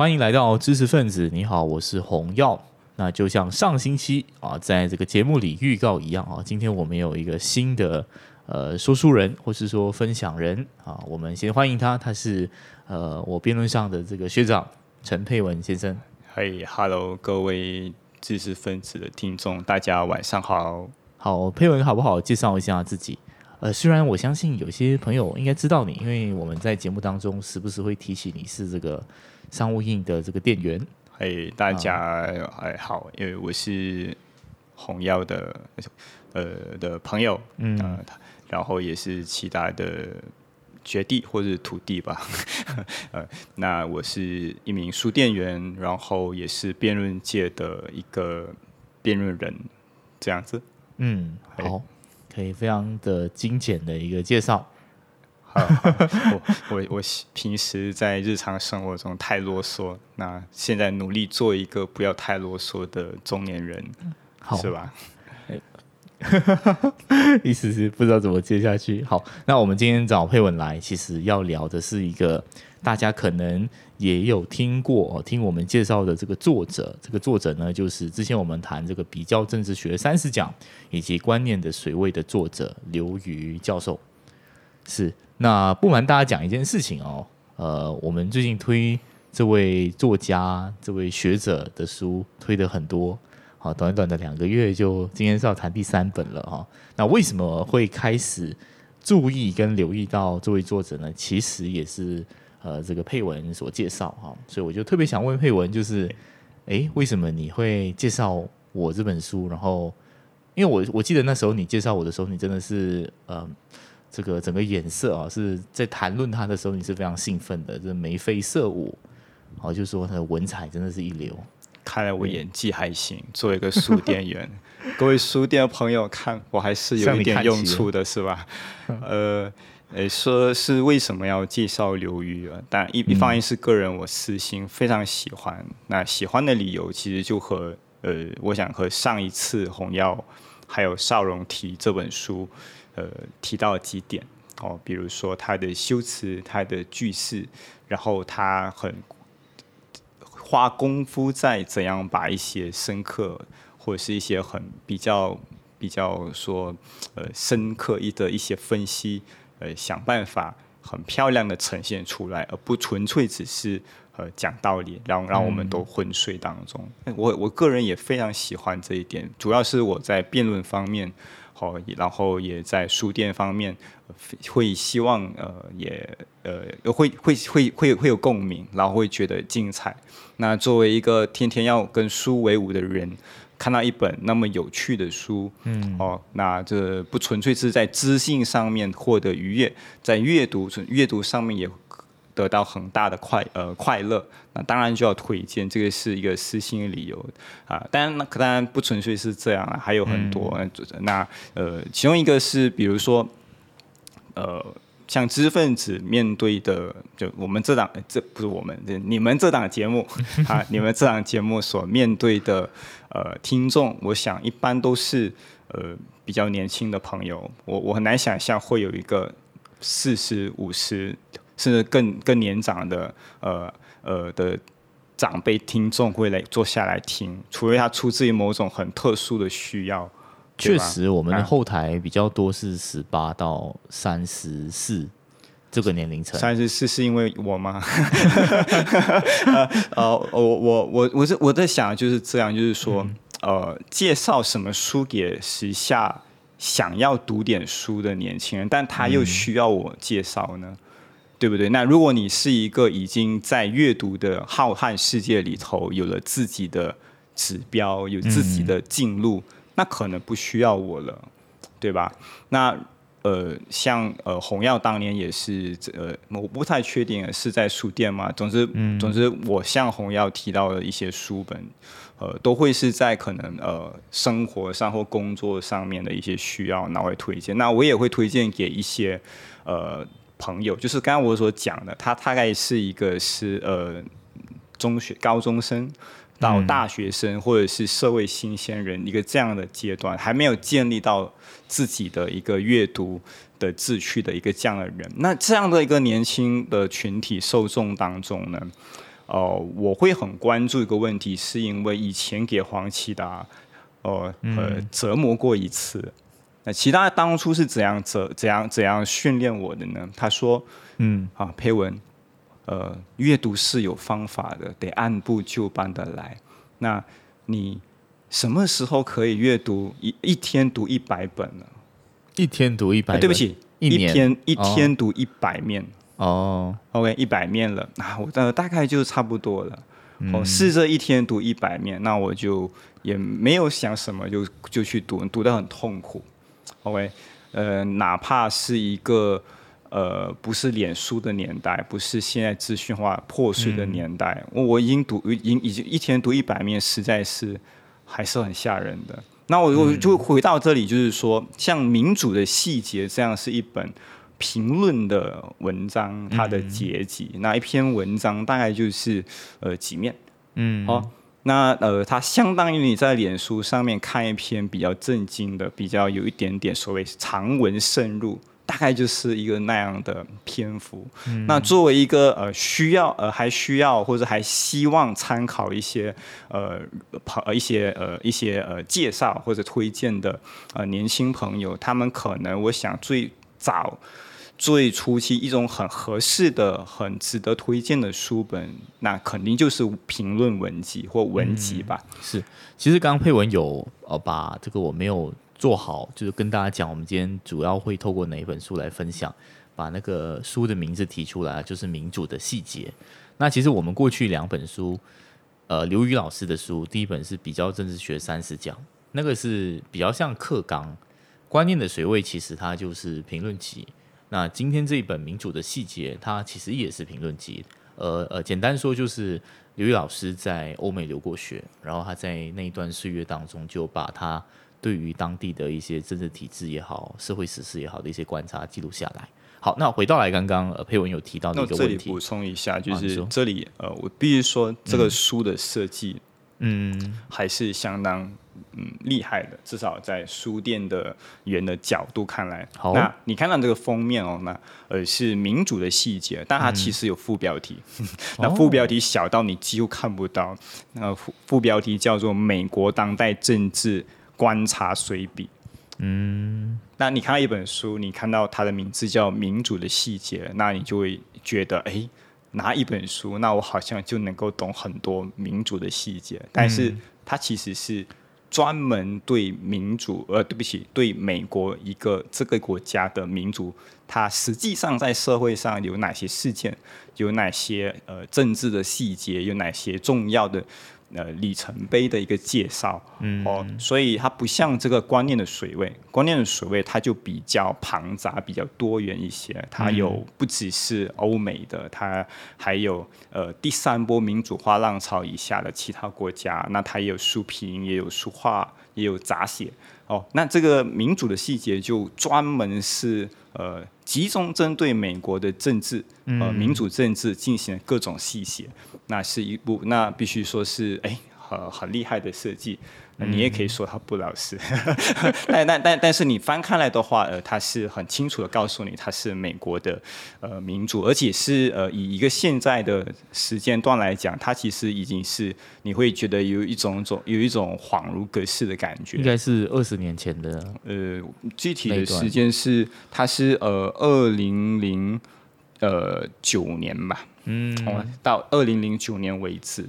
欢迎来到知识分子。你好，我是洪耀。那就像上星期啊，在这个节目里预告一样啊，今天我们有一个新的呃说书人，或是说分享人啊。我们先欢迎他，他是呃我辩论上的这个学长陈佩文先生。嘿，Hello，各位知识分子的听众，大家晚上好。好，佩文好不好？介绍一下自己。呃，虽然我相信有些朋友应该知道你，因为我们在节目当中时不时会提起你是这个商务印的这个店员。嘿，大家还好，因为我是红药的呃的朋友，嗯，然后也是其他的学弟或者徒弟吧，呃，那我是一名书店员，然后也是辩论界的一个辩论人，这样子。嗯，好，可以非常的精简的一个介绍。我我我平时在日常生活中太啰嗦，那现在努力做一个不要太啰嗦的中年人，好是吧？意思是不知道怎么接下去。好，那我们今天找佩文来，其实要聊的是一个大家可能也有听过、听我们介绍的这个作者。这个作者呢，就是之前我们谈这个比较政治学三十讲以及观念的水位的作者刘瑜教授，是。那不瞒大家讲一件事情哦，呃，我们最近推这位作家、这位学者的书推的很多，好，短短的两个月就今天是要谈第三本了哈。那为什么会开始注意跟留意到这位作者呢？其实也是呃这个配文所介绍哈，所以我就特别想问配文，就是哎，为什么你会介绍我这本书？然后，因为我我记得那时候你介绍我的时候，你真的是呃。这个整个眼色啊，是在谈论他的时候，你是非常兴奋的，这眉飞色舞，好，就说他的文采真的是一流。看来我演技还行，作为一个书店员，各位书店的朋友看我还是有一点用处的，是吧？呃，诶，说是为什么要介绍刘瑜啊？但一一方面是个人我私心非常喜欢，那喜欢的理由其实就和呃，我想和上一次红药还有少荣提这本书。呃，提到几点哦，比如说他的修辞、他的句式，然后他很花功夫在怎样把一些深刻或者是一些很比较比较说呃深刻一的一些分析，呃想办法很漂亮的呈现出来，而不纯粹只是呃讲道理，让让我们都昏睡当中。我我个人也非常喜欢这一点，主要是我在辩论方面。哦，然后也在书店方面会希望呃，也呃会会会会会有共鸣，然后会觉得精彩。那作为一个天天要跟书为伍的人，看到一本那么有趣的书，嗯，哦，那这不纯粹是在知性上面获得愉悦，在阅读阅读上面也。得到很大的快呃快乐，那当然就要推荐，这个是一个私心的理由啊。当然那当然不纯粹是这样啊，还有很多。那呃，其中一个是比如说呃，像知识分子面对的，就我们这档这不是我们，你们这档节目 啊，你们这档节目所面对的呃听众，我想一般都是呃比较年轻的朋友。我我很难想象会有一个四十五十。甚至更更年长的呃呃的长辈听众会来坐下来听，除非他出自于某种很特殊的需要。确实，我们的后台比较多是十八到三十四这个年龄层。三十四是因为我吗？呃，我我我我是我在想就是这样，就是说呃，介绍什么书给时下想要读点书的年轻人，但他又需要我介绍呢？对不对？那如果你是一个已经在阅读的浩瀚世界里头有了自己的指标，有自己的进路，那可能不需要我了，对吧？那呃，像呃，红药当年也是，呃，我不太确定是在书店嘛。总之，总之，我向红药提到的一些书本，呃，都会是在可能呃生活上或工作上面的一些需要，那会推荐。那我也会推荐给一些呃。朋友就是刚刚我所讲的，他大概是一个是呃中学高中生到大学生，或者是社会新鲜人一个这样的阶段，还没有建立到自己的一个阅读的志趣的一个这样的人。那这样的一个年轻的群体受众当中呢，呃，我会很关注一个问题，是因为以前给黄奇达，呃呃折磨过一次。那其他当初是怎样怎怎样怎样训练我的呢？他说，嗯啊，培文，呃，阅读是有方法的，得按部就班的来。那你什么时候可以阅读一一天读一百本呢？一天读一百？对不起，一天一天读一百面。哦，OK，一百面了啊，我的大概就差不多了。我试着一天读一百面，那我就也没有想什么，就就去读，读的很痛苦。OK，呃，哪怕是一个呃不是脸书的年代，不是现在资讯化破碎的年代，我我已经读，已经已经一天读一百面，实在是还是很吓人的。那我我就回到这里，就是说，像民主的细节这样是一本。评论的文章，它的结集，那一篇文章大概就是呃几面，嗯，好，那呃，它相当于你在脸书上面看一篇比较震惊的，比较有一点点所谓长文深入，大概就是一个那样的篇幅。那作为一个呃需要呃还需要或者还希望参考一些呃朋一些呃一些呃介绍或者推荐的呃年轻朋友，他们可能我想最早。最初期一种很合适的、很值得推荐的书本，那肯定就是评论文集或文集吧。是，其实刚刚佩文有呃把这个我没有做好，就是跟大家讲，我们今天主要会透过哪一本书来分享，把那个书的名字提出来，就是《民主的细节》。那其实我们过去两本书，呃，刘宇老师的书，第一本是比较政治学三十讲，那个是比较像课纲，观念的水位其实它就是评论集。那今天这一本《民主的细节》，它其实也是评论集。呃呃，简单说就是刘宇老师在欧美留过学，然后他在那一段岁月当中，就把他对于当地的一些政治体制也好、社会实事也好的一些观察记录下来。好，那回到来刚刚呃佩文有提到的一个问题，补充一下，就是这里呃，我必须说这个书的设计，嗯，还是相当。嗯，厉害的，至少在书店的员的角度看来，好，那你看到这个封面哦，那呃是民主的细节，但它其实有副标题，那副标题小到你几乎看不到，那副副标题叫做《美国当代政治观察随笔》。嗯，那你看到一本书，你看到它的名字叫《民主的细节》，那你就会觉得，哎，拿一本书，那我好像就能够懂很多民主的细节，但是它其实是。专门对民主，呃，对不起，对美国一个这个国家的民主，它实际上在社会上有哪些事件，有哪些呃政治的细节，有哪些重要的。呃，里程碑的一个介绍，嗯，哦，所以它不像这个观念的水位，观念的水位它就比较庞杂，比较多元一些。它有不只是欧美的，它还有呃第三波民主化浪潮以下的其他国家。那它也有书评，也有书画，也有杂写。哦，那这个民主的细节就专门是呃集中针对美国的政治，呃民主政治进行各种细写。那是一部，那必须说是哎，很很厉害的设计。那你也可以说他不老实，但但但但是你翻开来的话，呃，他是很清楚的告诉你，他是美国的呃民主，而且是呃以一个现在的时间段来讲，它其实已经是你会觉得有一种种有一种恍如隔世的感觉。应该是二十年前的，呃，具体的时间是它是呃二零零呃九年吧。嗯，到二零零九年为止，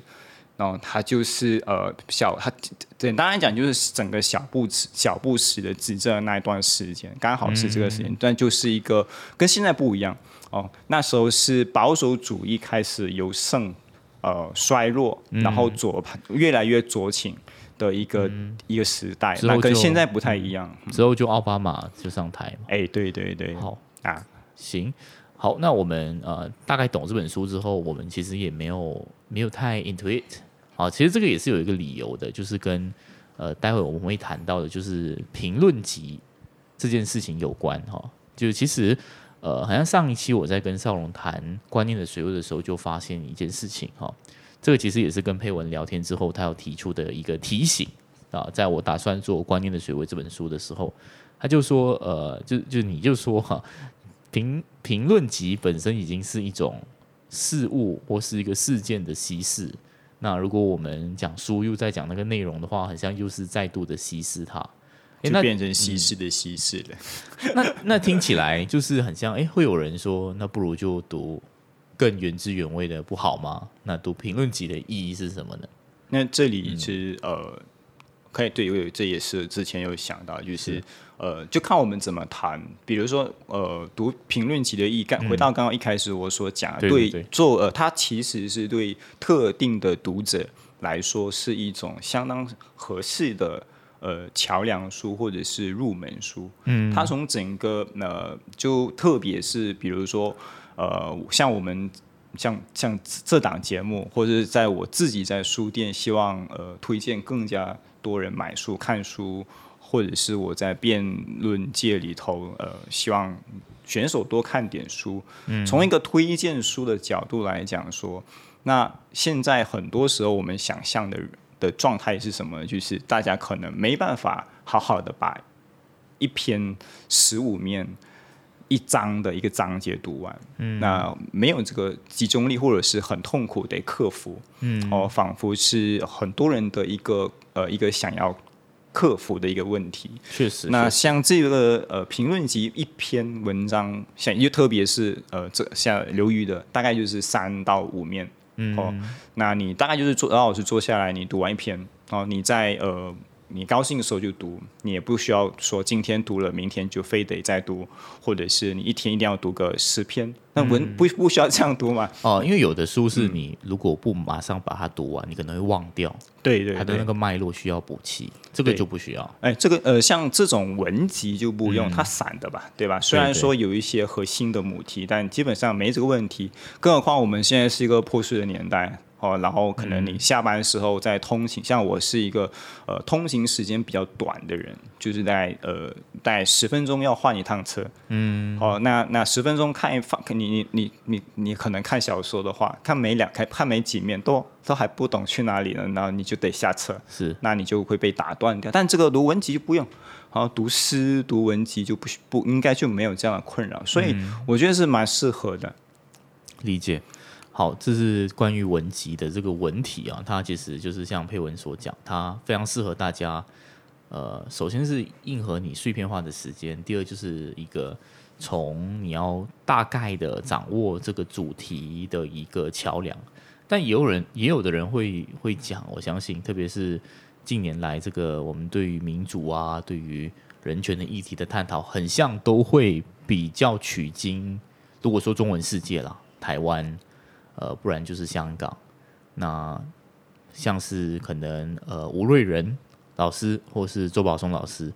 然后他就是呃小他简单来讲就是整个小布什小布什的执政那一段时间，刚好是这个时间，但就是一个跟现在不一样哦。那时候是保守主义开始由盛呃衰落，然后左派越来越左倾的一个一个时代，那跟现在不太一样。之后就奥巴马就上台嘛，哎，对对对，好啊，行。好，那我们呃大概懂这本书之后，我们其实也没有没有太 into it。啊，其实这个也是有一个理由的，就是跟呃待会我们会谈到的，就是评论集这件事情有关哈。就其实呃，好像上一期我在跟少龙谈观念的水位的时候，就发现一件事情哈。这个其实也是跟佩文聊天之后，他要提出的一个提醒啊。在我打算做《观念的水位》这本书的时候，他就说呃，就就你就说哈。评评论集本身已经是一种事物或是一个事件的稀释。那如果我们讲书又在讲那个内容的话，好像又是再度的稀释它，就变成稀释的稀释了。那那听起来就是很像，哎，会有人说，那不如就读更原汁原味的不好吗？那读评论集的意义是什么呢？那这里其实呃，可以对，这也是之前有想到，就是呃，就看我们怎么谈。比如说呃，读评论集的意义，回到刚刚一开始我所讲，对做呃，它其实是对特定的读者来说是一种相当合适的呃桥梁书或者是入门书。嗯，它从整个呃，就特别是比如说呃，像我们。像像这档节目，或者是在我自己在书店，希望呃推荐更加多人买书看书，或者是我在辩论界里头呃希望选手多看点书。嗯，从一个推荐书的角度来讲说，那现在很多时候我们想象的的状态是什么？就是大家可能没办法好好的把一篇十五面。一章的一个章节读完，嗯，那没有这个集中力，或者是很痛苦得克服，嗯，哦，仿佛是很多人的一个呃一个想要克服的一个问题。确实，那像这个呃评论集一篇文章，像又特别是呃这像刘瑜的，大概就是三到五面，嗯，哦，那你大概就是坐老师坐下来，你读完一篇，哦，你在呃。你高兴的时候就读，你也不需要说今天读了，明天就非得再读，或者是你一天一定要读个十篇，那文不不需要这样读嘛？哦，因为有的书是你如果不马上把它读完，你可能会忘掉。对对，它的那个脉络需要补齐，这个就不需要。哎，这个呃，像这种文集就不用，它散的吧，对吧？虽然说有一些核心的母题，但基本上没这个问题。更何况我们现在是一个破碎的年代。哦，然后可能你下班的时候在通勤，像我是一个呃通勤时间比较短的人，就是在呃在十分钟要换一趟车。嗯。哦，那那十分钟看一放，你你你你你可能看小说的话，看没两看看没几面都都还不懂去哪里了，然后你就得下车。是。那你就会被打断掉。但这个读文集就不用，好读诗读文集就不不应该就没有这样的困扰，所以我觉得是蛮适合的。理解。好，这是关于文集的这个文体啊，它其实就是像佩文所讲，它非常适合大家。呃，首先是应和你碎片化的时间，第二就是一个从你要大概的掌握这个主题的一个桥梁。但也有人，也有的人会会讲，我相信，特别是近年来这个我们对于民主啊，对于人权的议题的探讨，很像都会比较取经。如果说中文世界啦，台湾。呃，不然就是香港。那像是可能呃吴瑞仁老师，或是周宝松老师。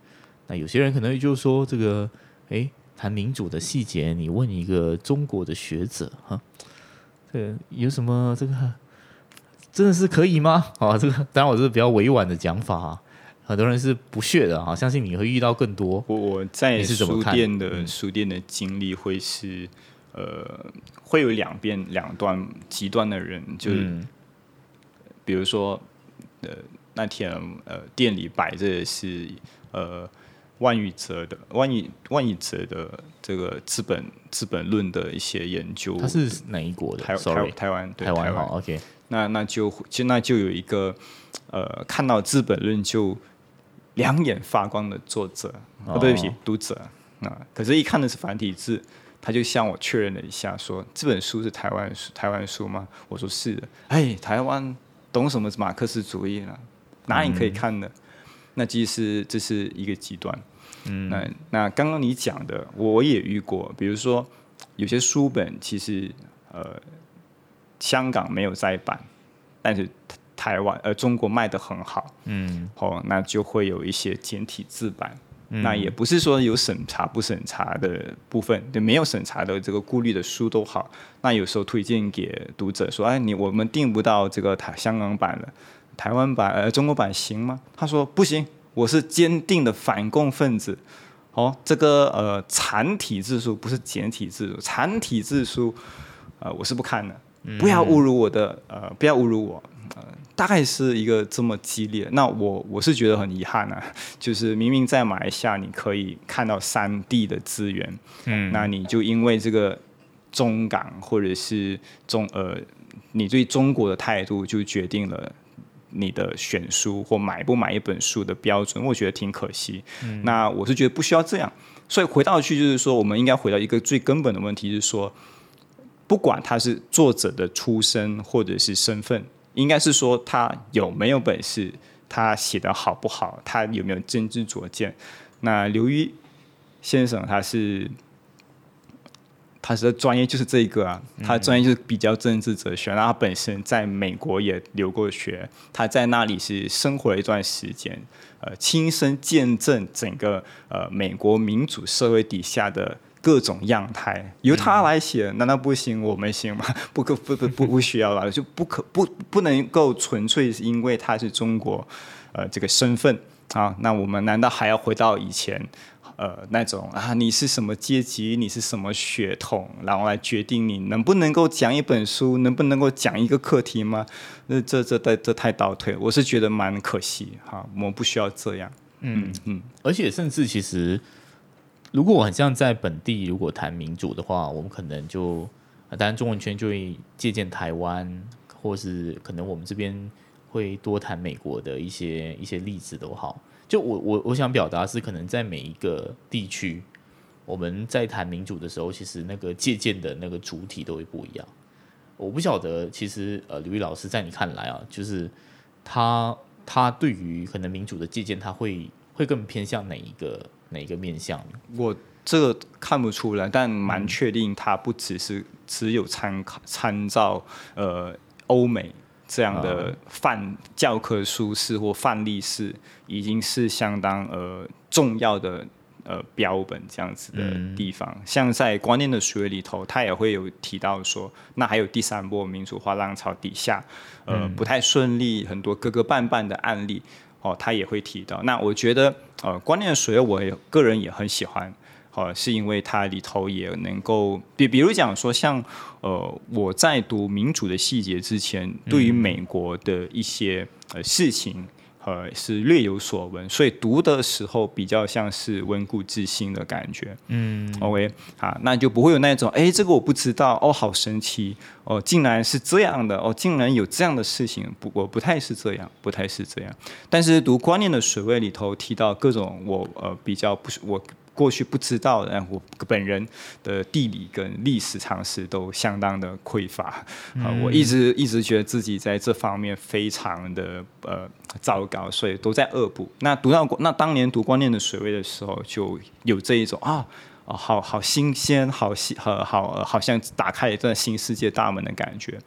那有些人可能就说这个，哎，谈民主的细节，你问一个中国的学者哈，这有什么这个真的是可以吗？啊，这个当然我是比较委婉的讲法啊。很多人是不屑的啊，相信你会遇到更多。我我在书店的书店的经历会是。呃，会有两边两端极端的人，就是比如说，呃，那天呃店里摆着是呃万宇哲的万宇万宇哲的这个资本资本论的一些研究，他是哪一国的？台台台湾台湾好 OK，那那就就那就有一个呃看到资本论就两眼发光的作者啊，对不起读者啊，可是一看的是繁体字。他就向我确认了一下，说：“这本书是台湾书，台湾书吗？”我说：“是的。”哎，台湾懂什么马克思主义呢？哪里可以看的？那其实这是一个极端。嗯，那那刚刚你讲的，我也遇过。比如说，有些书本其实呃，香港没有再版，但是台湾呃中国卖的很好。嗯，好，那就会有一些简体字版。那也不是说有审查不审查的部分，对没有审查的这个顾虑的书都好。那有时候推荐给读者说：“哎，你我们订不到这个台香港版的，台湾版呃中国版行吗？”他说：“不行，我是坚定的反共分子。哦，这个呃残体字书不是简体字书，残体字书呃我是不看的，不要侮辱我的呃不要侮辱我。”大概是一个这么激烈，那我我是觉得很遗憾啊，就是明明在马来西亚你可以看到三 D 的资源，嗯，那你就因为这个中港或者是中呃，你对中国的态度就决定了你的选书或买不买一本书的标准，我觉得挺可惜。那我是觉得不需要这样，所以回到去就是说，我们应该回到一个最根本的问题，就是说，不管他是作者的出身或者是身份，应该是说他有没有本事，他写的好不好，他有没有真知灼见。那刘瑜先生他是。他的专业就是这一个啊，他的专业就是比较政治哲学。然后他本身在美国也留过学，他在那里是生活了一段时间，呃，亲身见证整个呃美国民主社会底下的各种样态。由他来写，难道不行？我们行吗？不可不不不不需要了，就不可不不能够纯粹是因为他是中国呃这个身份啊？那我们难道还要回到以前？呃，那种啊，你是什么阶级，你是什么血统，然后来决定你能不能够讲一本书，能不能够讲一个课题吗？那这这这这太倒退，我是觉得蛮可惜哈。我们不需要这样。嗯嗯。而且甚至其实，如果我很像在本地，如果谈民主的话，我们可能就当然中文圈就会借鉴台湾，或是可能我们这边会多谈美国的一些一些例子都好。就我我我想表达是，可能在每一个地区，我们在谈民主的时候，其实那个借鉴的那个主体都会不一样。我不晓得，其实呃，刘毅老师在你看来啊，就是他他对于可能民主的借鉴，他会会更偏向哪一个哪一个面向？我这个看不出来，但蛮确定，它不只是只有参考参照呃欧美。这样的范教科书式或范例式，已经是相当呃重要的呃标本这样子的地方。像在观念的学里头，他也会有提到说，那还有第三波民主化浪潮底下，呃不太顺利，很多磕磕绊绊的案例哦，他也会提到。那我觉得呃观念的学，我也个人也很喜欢。呃，是因为它里头也能够，比比如讲说，像呃，我在读民主的细节之前，对于美国的一些呃事情，呃，是略有所闻，所以读的时候比较像是温故知新的感觉。嗯，OK，啊，那就不会有那种，哎，这个我不知道，哦，好神奇，哦，竟然是这样的，哦，竟然有这样的事情，不，我不太是这样，不太是这样。但是读观念的水位里头提到各种我呃比较不是我。过去不知道的，我本人的地理跟历史常识都相当的匮乏啊！我一直一直觉得自己在这方面非常的呃糟糕，所以都在恶补。那读到那当年读观念的水位的时候，就有这一种啊，好好新鲜，好新，好好好像打开一段新世界大门的感觉。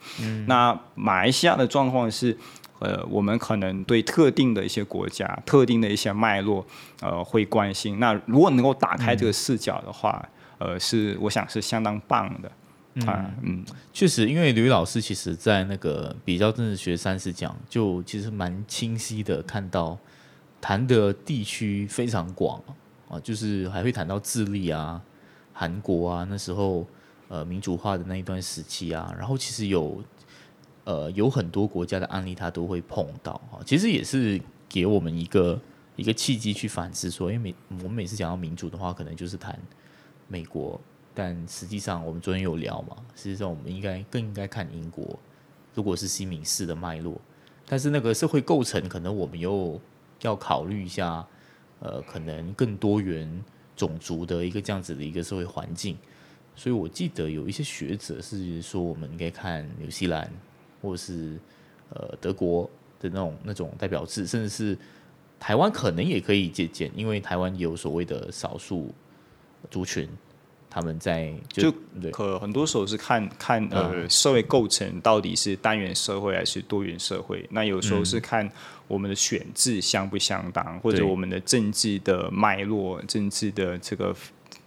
那马来西亚的状况是。呃，我们可能对特定的一些国家、特定的一些脉络，呃，会关心。那如果能够打开这个视角的话，呃，是我想是相当棒的。啊，嗯，确实，因为吕老师其实在那个比较政治学三十讲，就其实蛮清晰的看到谈的地区非常广啊，就是还会谈到智利啊、韩国啊，那时候呃民主化的那一段时期啊，然后其实有。呃，有很多国家的案例，他都会碰到哈。其实也是给我们一个一个契机去反思，说，因为每我们每次讲到民主的话，可能就是谈美国，但实际上我们昨天有聊嘛，实际上我们应该更应该看英国，如果是西敏式的脉络，但是那个社会构成，可能我们又要考虑一下，呃，可能更多元种族的一个这样子的一个社会环境。所以我记得有一些学者是说，我们应该看纽西兰。或者是呃德国的那种那种代表制，甚至是台湾可能也可以借鉴，因为台湾有所谓的少数族群，他们在就可很多时候是看看呃社会构成到底是单元社会还是多元社会，那有时候是看我们的选制相不相当，或者我们的政治的脉络、政治的这个。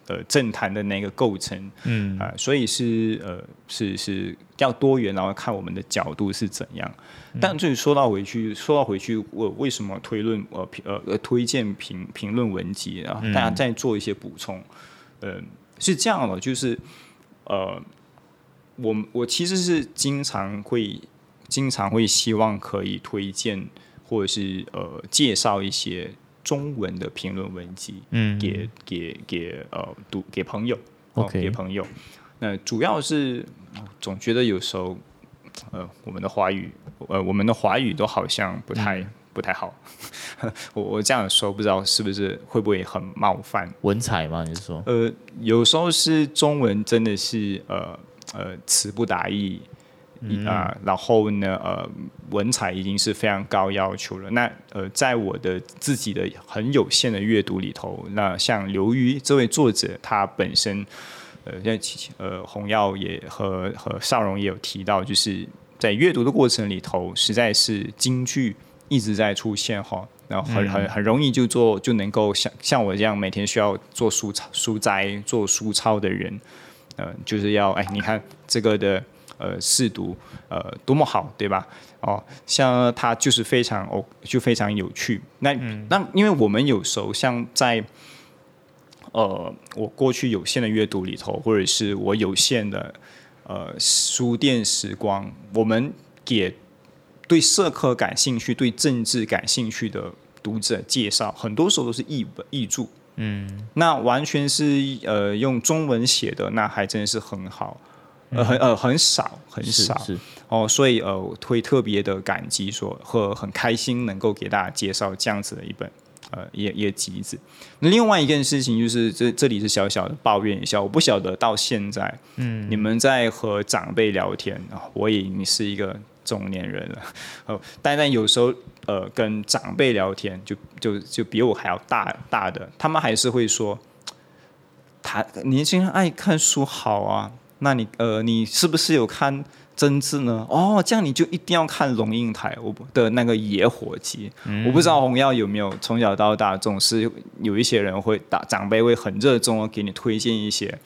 呃，政坛的那个构成，嗯啊，所以是呃是是要多元，然后看我们的角度是怎样。但这里说到回去，说到回去，我为什么推论呃呃呃推荐评评论文集啊？大家再做一些补充。嗯，是这样的，就是呃，我我其实是经常会经常会希望可以推荐或者是呃介绍一些。中文的评论文集，嗯，给给给呃读给朋友，，OK，给朋友。那主要是总觉得有时候，呃，我们的华语，呃，我们的华语都好像不太不太好。我我这样说，不知道是不是会不会很冒犯？文采吗？你是说？呃，有时候是中文真的是呃呃词不达意。啊，然后呢，呃，文采已经是非常高要求了。那呃，在我的自己的很有限的阅读里头，那像刘瑜这位作者，他本身，呃，像呃洪耀也和和邵荣也有提到，就是在阅读的过程里头，实在是京剧一直在出现哈，然后很很很容易就做就能够像像我这样每天需要做书抄书斋做书抄的人，呃，就是要哎，你看这个的。呃，试读，呃，多么好，对吧？哦，像它就是非常哦，就非常有趣。那那，因为我们有时候像在，呃，我过去有限的阅读里头，或者是我有限的呃书店时光，我们给对社科感兴趣、对政治感兴趣的读者介绍，很多时候都是译本译著。嗯，那完全是呃用中文写的，那还真是很好。呃，很呃很少很少哦，所以呃会特别的感激，说和很开心能够给大家介绍这样子的一本呃一一个集子。那另外一件事情就是，这这里是小小的抱怨一下，我不晓得到现在，嗯，你们在和长辈聊天啊，我已经是一个中年人了，哦，但但有时候呃跟长辈聊天，就就就比我还要大大的，他们还是会说，他年轻人爱看书好啊。那你呃，你是不是有看真字呢？哦，这样你就一定要看龙应台我的那个野火鸡。我不知道红耀有没有从小到大总是有一些人会打长辈会很热衷的给你推荐一些，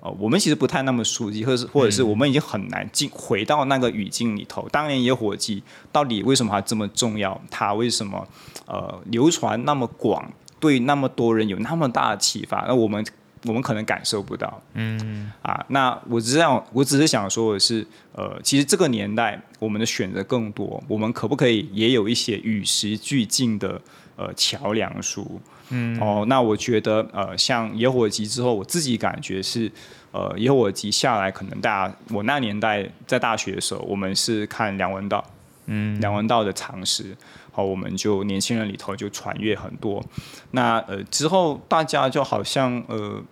呃，我们其实不太那么熟悉，或者是或者是我们已经很难进回到那个语境里头。当年野火鸡到底为什么它这么重要？它为什么呃流传那么广，对那么多人有那么大的启发？那我们。我们可能感受不到，嗯，啊，那我只是想，我只是想说的是，呃，其实这个年代我们的选择更多，我们可不可以也有一些与时俱进的呃桥梁书？嗯，哦，那我觉得，呃，像野火集之后，我自己感觉是，呃，野火集下来，可能大家我那年代在大学的时候，我们是看梁文道，嗯，梁文道的常识。好，我们就年轻人里头就传阅很多，那呃之后大家就好像呃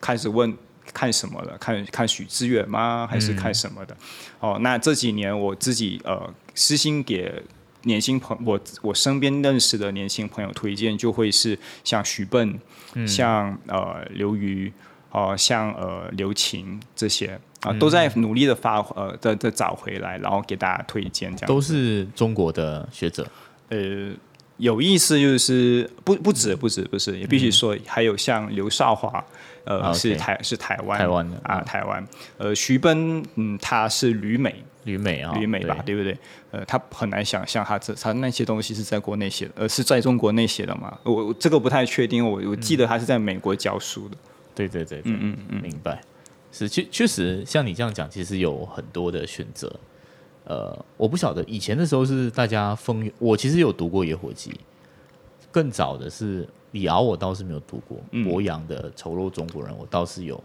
开始问看什么了？看看许志远吗？还是看什么的？哦，那这几年我自己呃私心给年轻朋我我身边认识的年轻朋友推荐，就会是像许笨，像呃刘瑜，哦像呃刘琴这些啊，都在努力的发呃的的找回来，然后给大家推荐，这样都是中国的学者。呃，有意思就是不不止不止不是，也必须说还有像刘少华，呃，是台是台湾台湾的啊台湾，呃，徐奔，嗯，他是旅美旅美啊旅美吧，对不对？呃，他很难想象他这他那些东西是在国内写的，呃，是在中国内写的嘛？我这个不太确定，我我记得他是在美国教书的。对对对，嗯嗯嗯，明白。是确确实像你这样讲，其实有很多的选择。呃，我不晓得以前的时候是大家风，我其实有读过《野火鸡》，更早的是李敖，我倒是没有读过。博洋的《丑陋中国人》，我倒是有。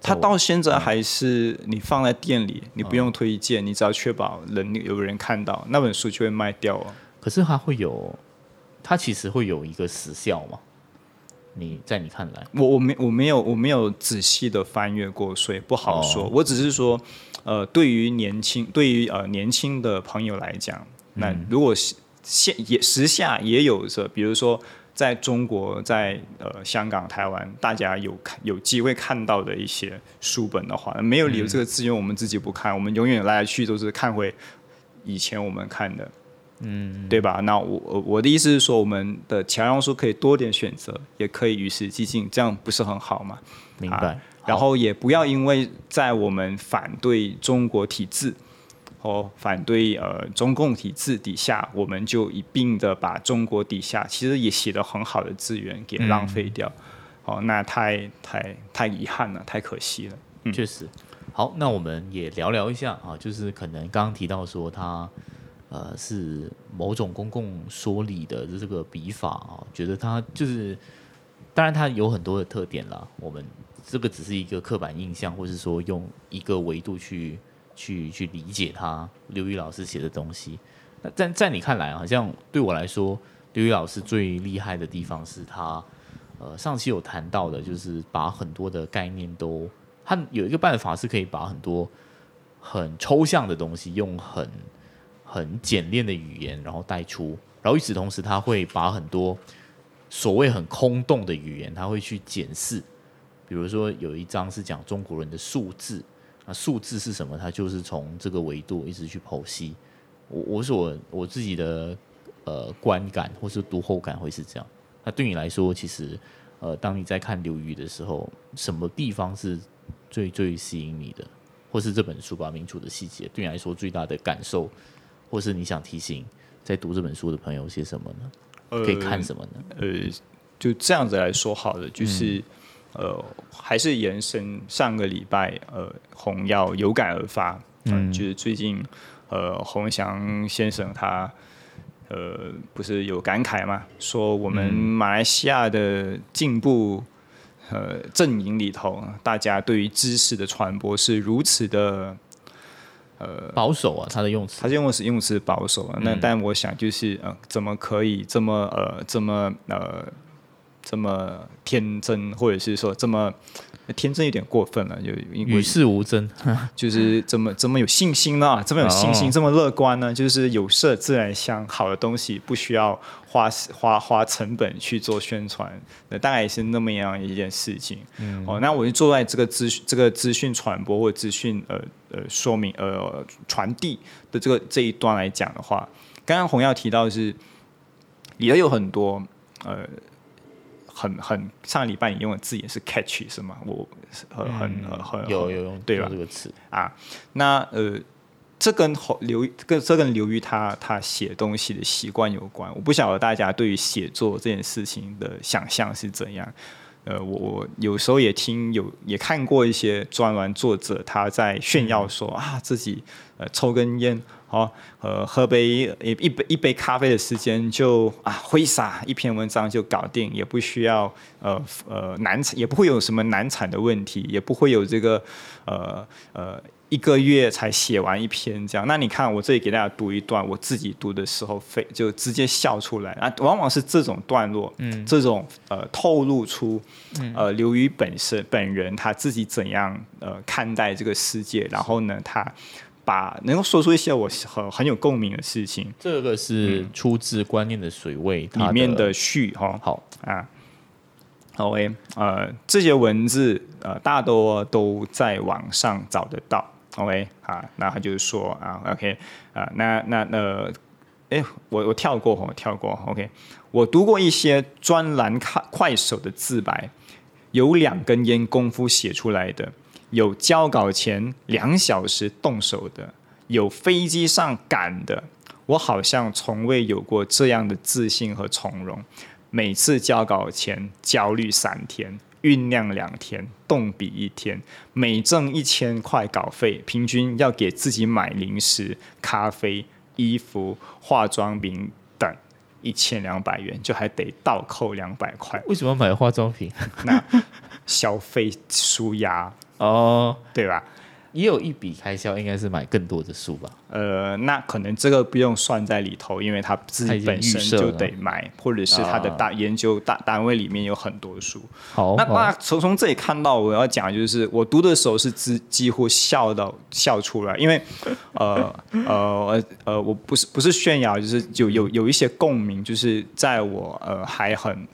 他到现在还是你放在店里，你不用推荐，你只要确保人有人看到那本书就会卖掉哦。可是它会有，它其实会有一个时效嘛？你在你看来，我我没我没有我没有仔细的翻阅过，所以不好说。我只是说。呃，对于年轻，对于呃年轻的朋友来讲，那如果现也时下也有着，比如说在中国，在呃香港、台湾，大家有看有机会看到的一些书本的话，没有理由这个资源我们自己不看，我们永远来来去都是看回以前我们看的，嗯，对吧？那我我的意思是说，我们的桥梁书可以多点选择，也可以与时俱进，这样不是很好吗？明白。然后也不要因为在我们反对中国体制哦反对呃中共体制底下，我们就一并的把中国底下其实也写的很好的资源给浪费掉，哦，那太太太遗憾了，太可惜了。嗯确实，好，那我们也聊聊一下啊，就是可能刚刚提到说他呃是某种公共说理的这个笔法啊，觉得他就是。当然他有很多的特点啦，我们这个只是一个刻板印象，或是说用一个维度去去去理解他。刘宇老师写的东西，那在在你看来，好像对我来说，刘宇老师最厉害的地方是他，呃，上期有谈到的，就是把很多的概念都，他有一个办法是可以把很多很抽象的东西用很很简练的语言然后带出，然后与此同时，他会把很多所谓很空洞的语言，他会去检视。比如说有一章是讲中国人的数字，那数字是什么？他就是从这个维度一直去剖析。我我所我自己的。呃，观感或是读后感会是这样。那对你来说，其实呃，当你在看刘瑜的时候，什么地方是最最吸引你的？或是这本书吧，民主的细节，对你来说最大的感受，或是你想提醒在读这本书的朋友些什么呢？可以看什么呢？呃，就这样子来说好了，就是呃，还是延伸上个礼拜呃，洪耀有感而发，嗯，就是最近呃，洪祥先生他。呃，不是有感慨嘛？说我们马来西亚的进步，呃，阵营里头，大家对于知识的传播是如此的，呃，保守啊。他的用词，他用词用词保守啊。那但我想就是，呃，怎么可以这么呃，这么呃，这么天真，或者是说这么。天真有点过分了，就与世无争，就是怎么怎么有信心呢？这么有信心，这么乐观呢？就是有色自然香，好的东西不需要花花花成本去做宣传，那大概也是那么样一件事情。哦，那我就坐在这个资这个资讯传播或资讯呃呃说明呃传递的这个这一端来讲的话，刚刚洪耀提到是也有很多呃。很很上礼拜你用的字也是 catchy 是吗？我很很很有有用对吧？这个词啊，那呃，这跟刘跟这跟刘瑜他他写东西的习惯有关。我不晓得大家对于写作这件事情的想象是怎样。呃，我我有时候也听有也看过一些专栏作者他在炫耀说啊自己呃抽根烟。好，呃，喝杯一一杯一杯咖啡的时间就啊挥洒一篇文章就搞定，也不需要呃呃难产，也不会有什么难产的问题，也不会有这个呃呃一个月才写完一篇这样。那你看我这里给大家读一段，我自己读的时候非就直接笑出来啊，往往是这种段落，嗯，这种呃透露出呃刘宇本身本人他自己怎样呃看待这个世界，然后呢他。把能够说出一些我很很有共鸣的事情，这个是出自《观念的水位》里面的序哈。好啊，OK，呃，这些文字呃大多都在网上找得到。OK，啊，那他就是说啊，OK，啊，那那那，哎，我我跳过，我跳过。OK，我读过一些专栏看快手的自白，有两根烟功夫写出来的。有交稿前两小时动手的，有飞机上赶的，我好像从未有过这样的自信和从容。每次交稿前焦虑三天，酝酿两天，动笔一天，每挣一千块稿费，平均要给自己买零食、咖啡、衣服、化妆品等一千两百元，就还得倒扣两百块。为什么买化妆品？那消费舒压。哦，对吧？也有一笔开销，应该是买更多的书吧？呃，那可能这个不用算在里头，因为他自己本身就得买，或者是他的大研究大单位里面有很多书。好，那那从从这里看到，我要讲就是我读的时候是几几乎笑到笑出来，因为呃呃呃，我不是不是炫耀，就是有有有一些共鸣，就是在我呃还很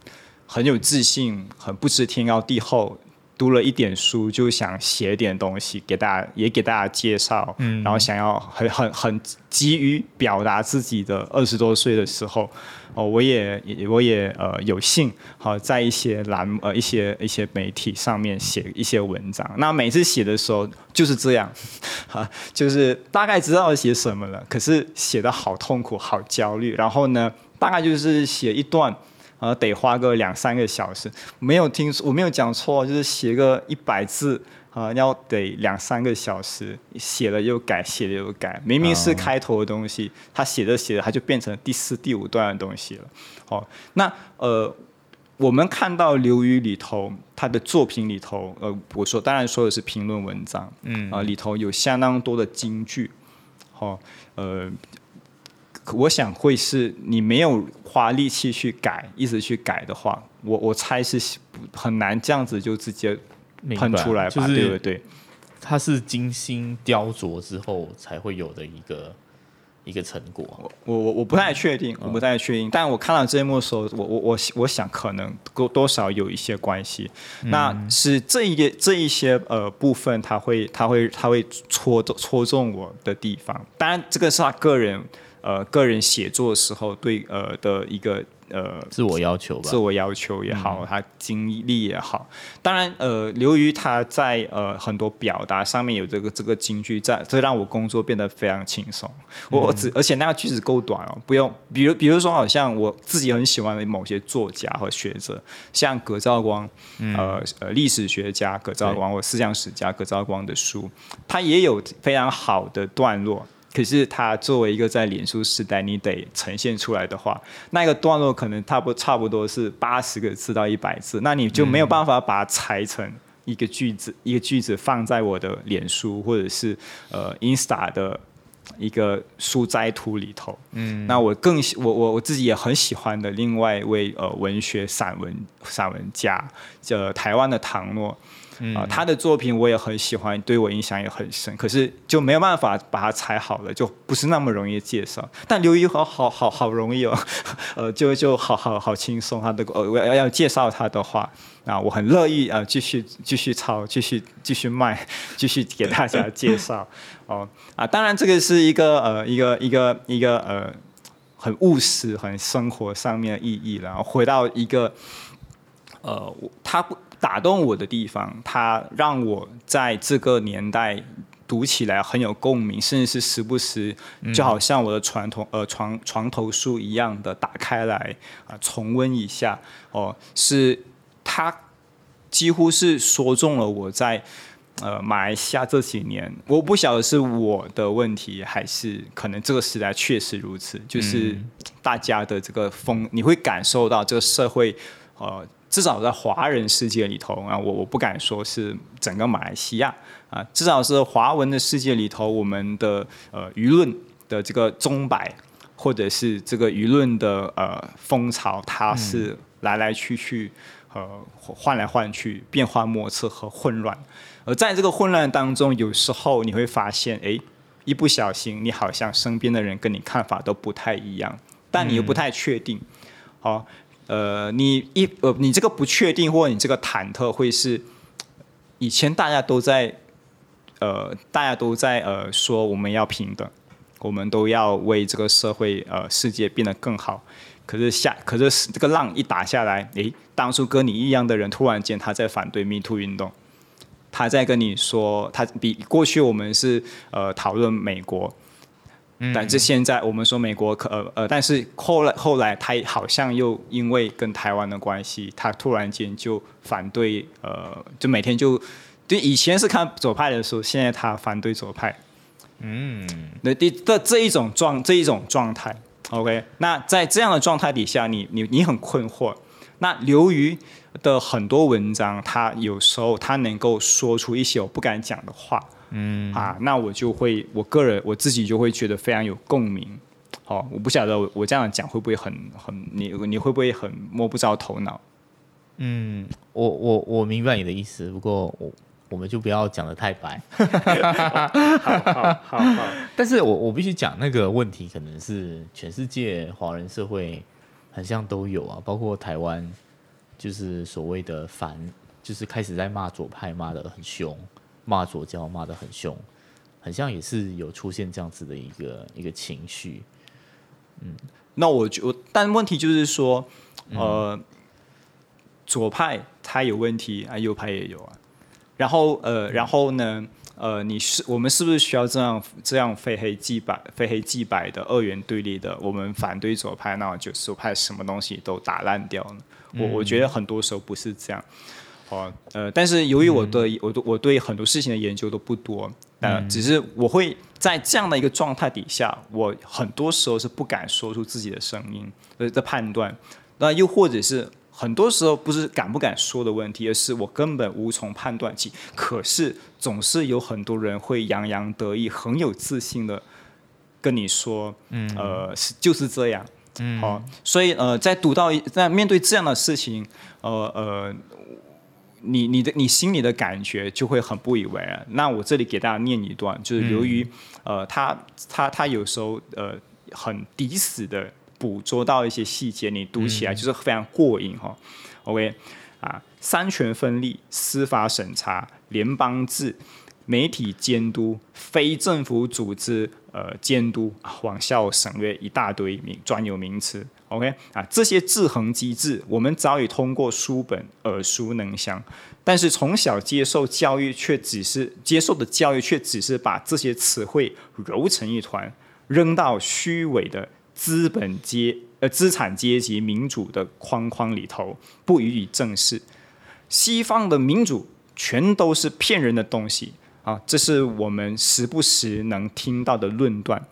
很有自信、很不知天高地厚。读了一点书，就想写点东西给大家，也给大家介绍。嗯，然后想要很很很急于表达自己的二十多岁的时候，哦，我也我也呃有幸好在一些栏呃一些一些媒体上面写一些文章。那每次写的时候就是这样，哈，就是大概知道写什么了，可是写的好痛苦，好焦虑。然后呢，大概就是写一段。呃，得花个两三个小时，没有听我没有讲错，就是写个一百字啊，要得两三个小时，写了又改，写了又改，明明是开头的东西，他写着写着，他就变成第四、第五段的东西了。好，那呃，我们看到刘瑜里头他的作品里头，呃，我说当然说的是评论文章，嗯啊，里头有相当多的金句，好，呃，我想会是你没有花力气去改，一直去改的话，我我猜是很难这样子就直接喷出来吧，对不对？它是精心雕琢之后才会有的一个。一个成果，我我我不太确定，我不太确定。但我看到这一幕的时候，我我我我想可能多多少有一些关系。那是这一这一些呃部分，他会他会他会戳中戳中我的地方。当然，这个是他个人呃个人写作的时候对呃的一个。呃，自我要求吧，自我要求也好，他经历也好，当然，呃，由于他在呃很多表达上面有这个这个金句，在这让我工作变得非常轻松。我只而且那个句子够短哦，不用，比如比如说，好像我自己很喜欢的某些作家和学者，像葛兆光，呃呃，历史学家葛兆光或思想史家葛兆光的书，他也有非常好的段落。可是它作为一个在脸书时代，你得呈现出来的话，那个段落可能差不差不多是八十个字到一百字，那你就没有办法把它裁成一个句子，一个句子放在我的脸书或者是呃 Insta 的一个书摘图里头。嗯，那我更我我我自己也很喜欢的另外一位呃文学散文散文家，叫台湾的唐诺。啊，他的作品我也很喜欢，对我影响也很深。可是就没有办法把它踩好了，就不是那么容易介绍。但刘一好好好好容易哦，呃，就就好好好轻松。他的呃，我要要介绍他的话，啊，我很乐意啊，继续继续抄，继续继续卖，继续给大家介绍。哦啊，当然这个是一个呃一个一个一个呃很务实、很生活上面的意义然后回到一个呃，他不。打动我的地方，它让我在这个年代读起来很有共鸣，甚至是时不时就好像我的传统呃床床头书一样的打开来啊重温一下哦，是它几乎是说中了我在呃马来西亚这几年，我不晓得是我的问题还是可能这个时代确实如此，就是大家的这个风，你会感受到这个社会呃。至少在华人世界里头啊，我我不敢说是整个马来西亚啊，至少是华文的世界里头，我们的呃舆论的这个钟摆，或者是这个舆论的呃风潮，它是来来去去，呃换来换去，变化莫测和混乱。而在这个混乱当中，有时候你会发现，哎，一不小心，你好像身边的人跟你看法都不太一样，但你又不太确定，好。呃，你一呃，你这个不确定或者你这个忐忑，会是以前大家都在呃，大家都在呃说我们要平等，我们都要为这个社会呃世界变得更好。可是下，可是这个浪一打下来，诶，当初跟你一样的人，突然间他在反对 Me Too 运动，他在跟你说，他比过去我们是呃讨论美国。但是现在我们说美国可呃呃，但是后来后来他好像又因为跟台湾的关系，他突然间就反对呃，就每天就就以前是看左派的时候，现在他反对左派。嗯，那第这这一种状这一种状态，OK，那在这样的状态底下，你你你很困惑。那刘瑜的很多文章，他有时候他能够说出一些我不敢讲的话。嗯啊，那我就会，我个人我自己就会觉得非常有共鸣。好，我不晓得我我这样讲会不会很很你你会不会很摸不着头脑？嗯，我我我明白你的意思，不过我我们就不要讲的太白。好好好，但是我我必须讲那个问题，可能是全世界华人社会很像都有啊，包括台湾，就是所谓的反，就是开始在骂左派，骂的很凶。骂左教骂的很凶，很像也是有出现这样子的一个一个情绪。嗯，那我就但问题就是说，呃，左派他有问题啊，右派也有啊。然后呃，然后呢，呃，你是我们是不是需要这样这样非黑即白、非黑即白的二元对立的？我们反对左派，那就左派什么东西都打烂掉呢？我我觉得很多时候不是这样。哦，呃，但是由于我对我我对很多事情的研究都不多，呃，只是我会在这样的一个状态底下，我很多时候是不敢说出自己的声音，呃的判断，那又或者是很多时候不是敢不敢说的问题，而是我根本无从判断起。可是总是有很多人会洋洋得意、很有自信的跟你说，嗯，呃，是就是这样，嗯，好，所以呃，在读到在面对这样的事情，呃呃，你你的你心里的感觉就会很不以为然。那我这里给大家念一段，就是由于呃，他他他有时候呃很抵死的。捕捉到一些细节，你读起来就是非常过瘾哈。OK，啊，三权分立、司法审查、联邦制、媒体监督、非政府组织呃监督，往下省略一大堆名专有名词。OK，啊，这些制衡机制我们早已通过书本耳熟能详，但是从小接受教育却只是接受的教育却只是把这些词汇揉成一团，扔到虚伪的。资本阶呃资产阶级民主的框框里头不予以正视，西方的民主全都是骗人的东西啊！这是我们时不时能听到的论断。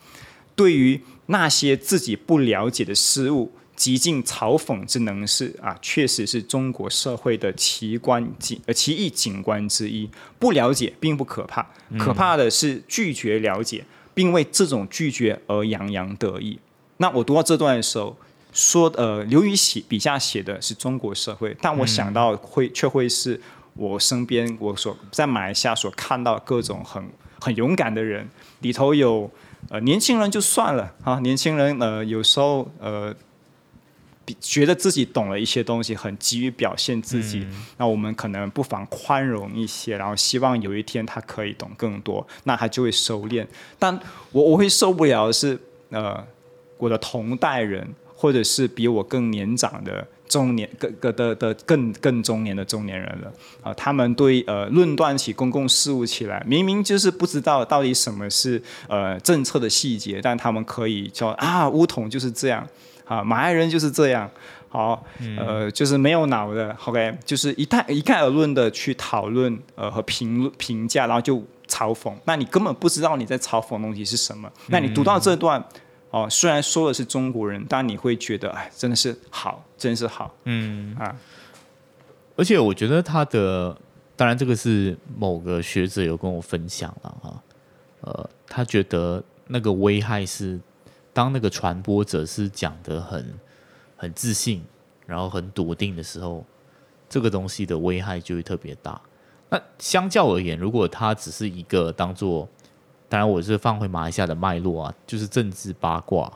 对于那些自己不了解的事物，极尽嘲讽之能事啊，确实是中国社会的奇观景呃奇异景观之一。不了解并不可怕，可怕的是拒绝了解，并为这种拒绝而洋洋得意。那我读到这段的时候，说呃，刘禹写笔下写的是中国社会，但我想到会却会是我身边我所在马来西亚所看到各种很很勇敢的人，里头有呃年轻人就算了啊，年轻人呃有时候呃觉得自己懂了一些东西，很急于表现自己，那我们可能不妨宽容一些，然后希望有一天他可以懂更多，那他就会收敛。但我我会受不了的是呃。我的同代人，或者是比我更年长的中年、更更的的更更中年的中年人了。啊，他们对呃论断起公共事务起来，明明就是不知道到底什么是呃政策的细节，但他们可以叫啊，乌统就是这样啊，马来人就是这样，好，呃，就是没有脑的，OK，就是一概一概而论的去讨论呃和评论评价，然后就嘲讽，那你根本不知道你在嘲讽的东西是什么，那你读到这段。哦，虽然说的是中国人，但你会觉得，哎，真的是好，真是好，嗯啊。而且我觉得他的，当然这个是某个学者有跟我分享了哈，呃，他觉得那个危害是，当那个传播者是讲的很很自信，然后很笃定的时候，这个东西的危害就会特别大。那相较而言，如果他只是一个当做。当然，我是放回马来西亚的脉络啊，就是政治八卦、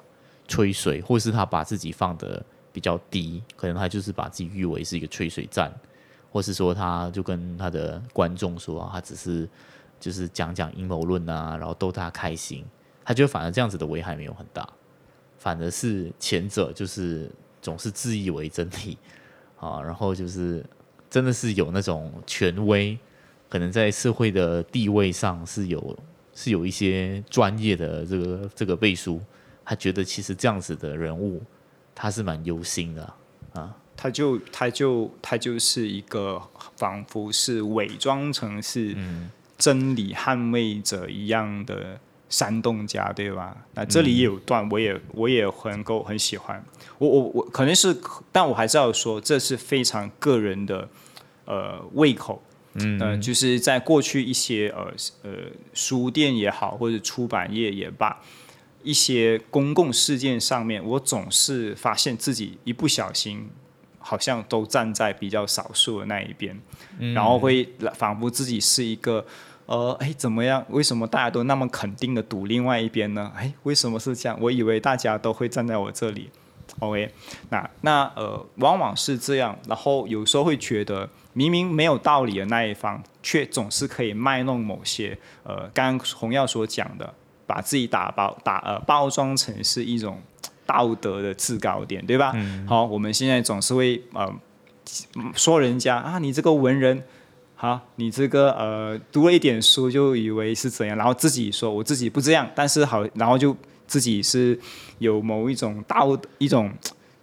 吹水，或是他把自己放的比较低，可能他就是把自己誉为是一个吹水站，或是说他就跟他的观众说，他只是就是讲讲阴谋论啊，然后逗大家开心。他觉得反而这样子的危害没有很大，反而是前者就是总是自以为真理啊，然后就是真的是有那种权威，可能在社会的地位上是有。是有一些专业的这个这个背书，他觉得其实这样子的人物，他是蛮忧心的啊。他就他就他就是一个仿佛是伪装成是真理捍卫者一样的煽动家，对吧？那这里也有段，我也我也很够很喜欢。我我我可能是，但我还是要说，这是非常个人的呃胃口。嗯，就是在过去一些呃呃书店也好，或者出版业也罢，一些公共事件上面，我总是发现自己一不小心，好像都站在比较少数的那一边，然后会仿佛自己是一个呃，哎，怎么样？为什么大家都那么肯定的赌另外一边呢？哎，为什么是这样？我以为大家都会站在我这里。OK，那那呃，往往是这样，然后有时候会觉得。明明没有道理的那一方，却总是可以卖弄某些呃，刚刚洪耀所讲的，把自己打包打呃包装成是一种道德的制高点，对吧？好，我们现在总是会呃说人家啊，你这个文人，好，你这个呃读了一点书就以为是怎样，然后自己说我自己不这样，但是好，然后就自己是有某一种道一种，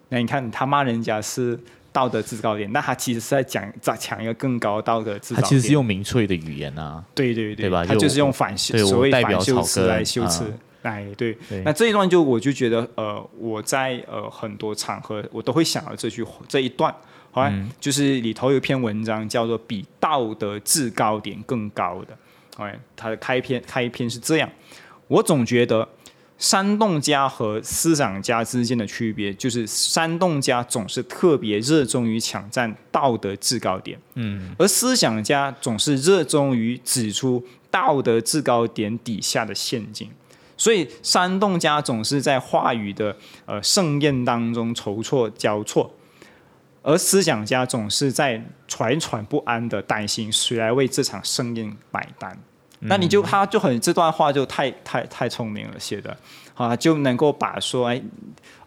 那你看他骂人家是。道德制高点，那他其实是在讲在抢一个更高道德制高点。他其实是用民粹的语言啊，对对对，对吧？他就是用反所谓反修辞来修辞。哎，对。那这一段就我就觉得，呃，我在呃很多场合我都会想到这句这一段，好，就是里头有一篇文章叫做《比道德制高点更高的》，哎，它的开篇开篇是这样：我总觉得煽动家和思想家之间的区别，就是煽动家总是特别热衷于抢占道德制高点，嗯，而思想家总是热衷于指出道德制高点底下的陷阱。所以，煽动家总是在话语的呃盛宴当中筹措交错，而思想家总是在惴惴不安的担心谁来为这场盛宴买单。那你就他就很这段话就太太太聪明了写的。啊，就能够把说，哎，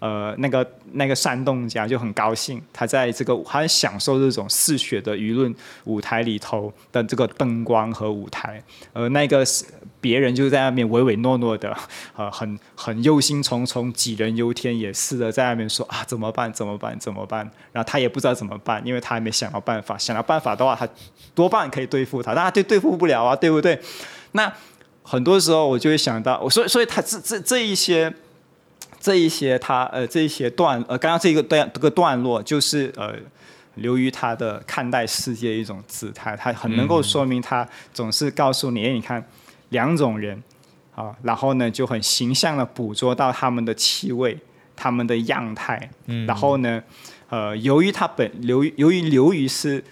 呃，那个那个煽动家就很高兴，他在这个很享受这种嗜血的舆论舞台里头的这个灯光和舞台，而那个别人就在那边唯唯诺诺的，呃，很很忧心忡忡、杞人忧天也似的在那边说啊，怎么办？怎么办？怎么办？然后他也不知道怎么办，因为他还没想到办法。想到办法的话，他多半可以对付他，但他对对付不了啊，对不对？那。很多时候我就会想到，我所以所以他这这这一些这一些他呃这一些段呃刚刚这个段这个段落就是呃流于他的看待世界一种姿态，他很能够说明他总是告诉你，哎，你看两种人啊，然后呢就很形象的捕捉到他们的气味、他们的样态，然后呢呃由于他本流由于流于是。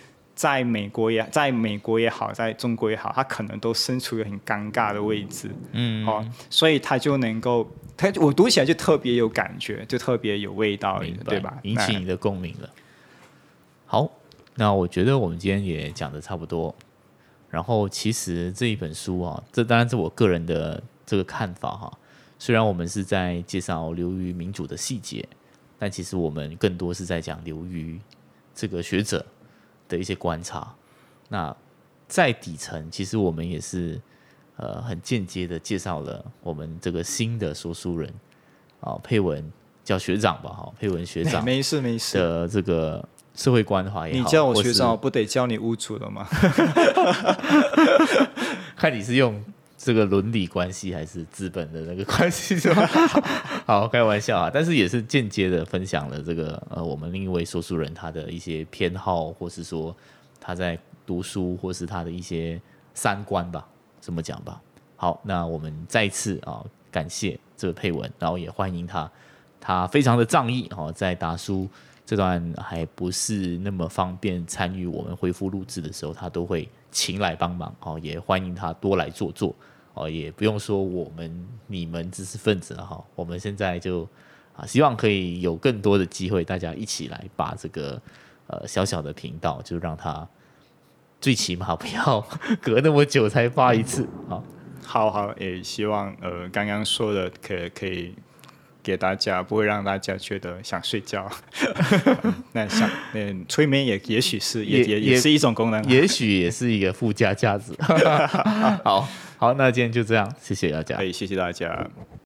在美国也，在美国也好，在中国也好，他可能都身处一个很尴尬的位置，嗯，哦，所以他就能够，他我读起来就特别有感觉，就特别有味道，对吧？引起你的共鸣了。好，那我觉得我们今天也讲的差不多。然后，其实这一本书啊，这当然是我个人的这个看法哈。虽然我们是在介绍流于民主的细节，但其实我们更多是在讲流于这个学者。的一些观察，那在底层，其实我们也是呃很间接的介绍了我们这个新的说书人啊，佩文叫学长吧，哈，佩文学长，没事没事的这个社会关怀也好，你叫我学长，不得叫你屋主了吗？看你是用。这个伦理关系还是资本的那个关系是吧？好，开玩笑啊，但是也是间接的分享了这个呃，我们另一位说书人他的一些偏好，或是说他在读书，或是他的一些三观吧，怎么讲吧。好，那我们再次啊，感谢这个配文，然后也欢迎他，他非常的仗义哦，在达叔这段还不是那么方便参与我们恢复录制的时候，他都会勤来帮忙哦，也欢迎他多来坐坐。哦，也不用说我们你们知识分子了哈，我们现在就啊，希望可以有更多的机会，大家一起来把这个呃小小的频道，就让它最起码不要 隔那么久才发一次啊。好好，也希望呃刚刚说的可可以给大家，不会让大家觉得想睡觉。那想嗯催眠也也许是也也也是一种功能，也许也是一个附加价值。好。好，那今天就这样，谢谢大家。哎，谢谢大家。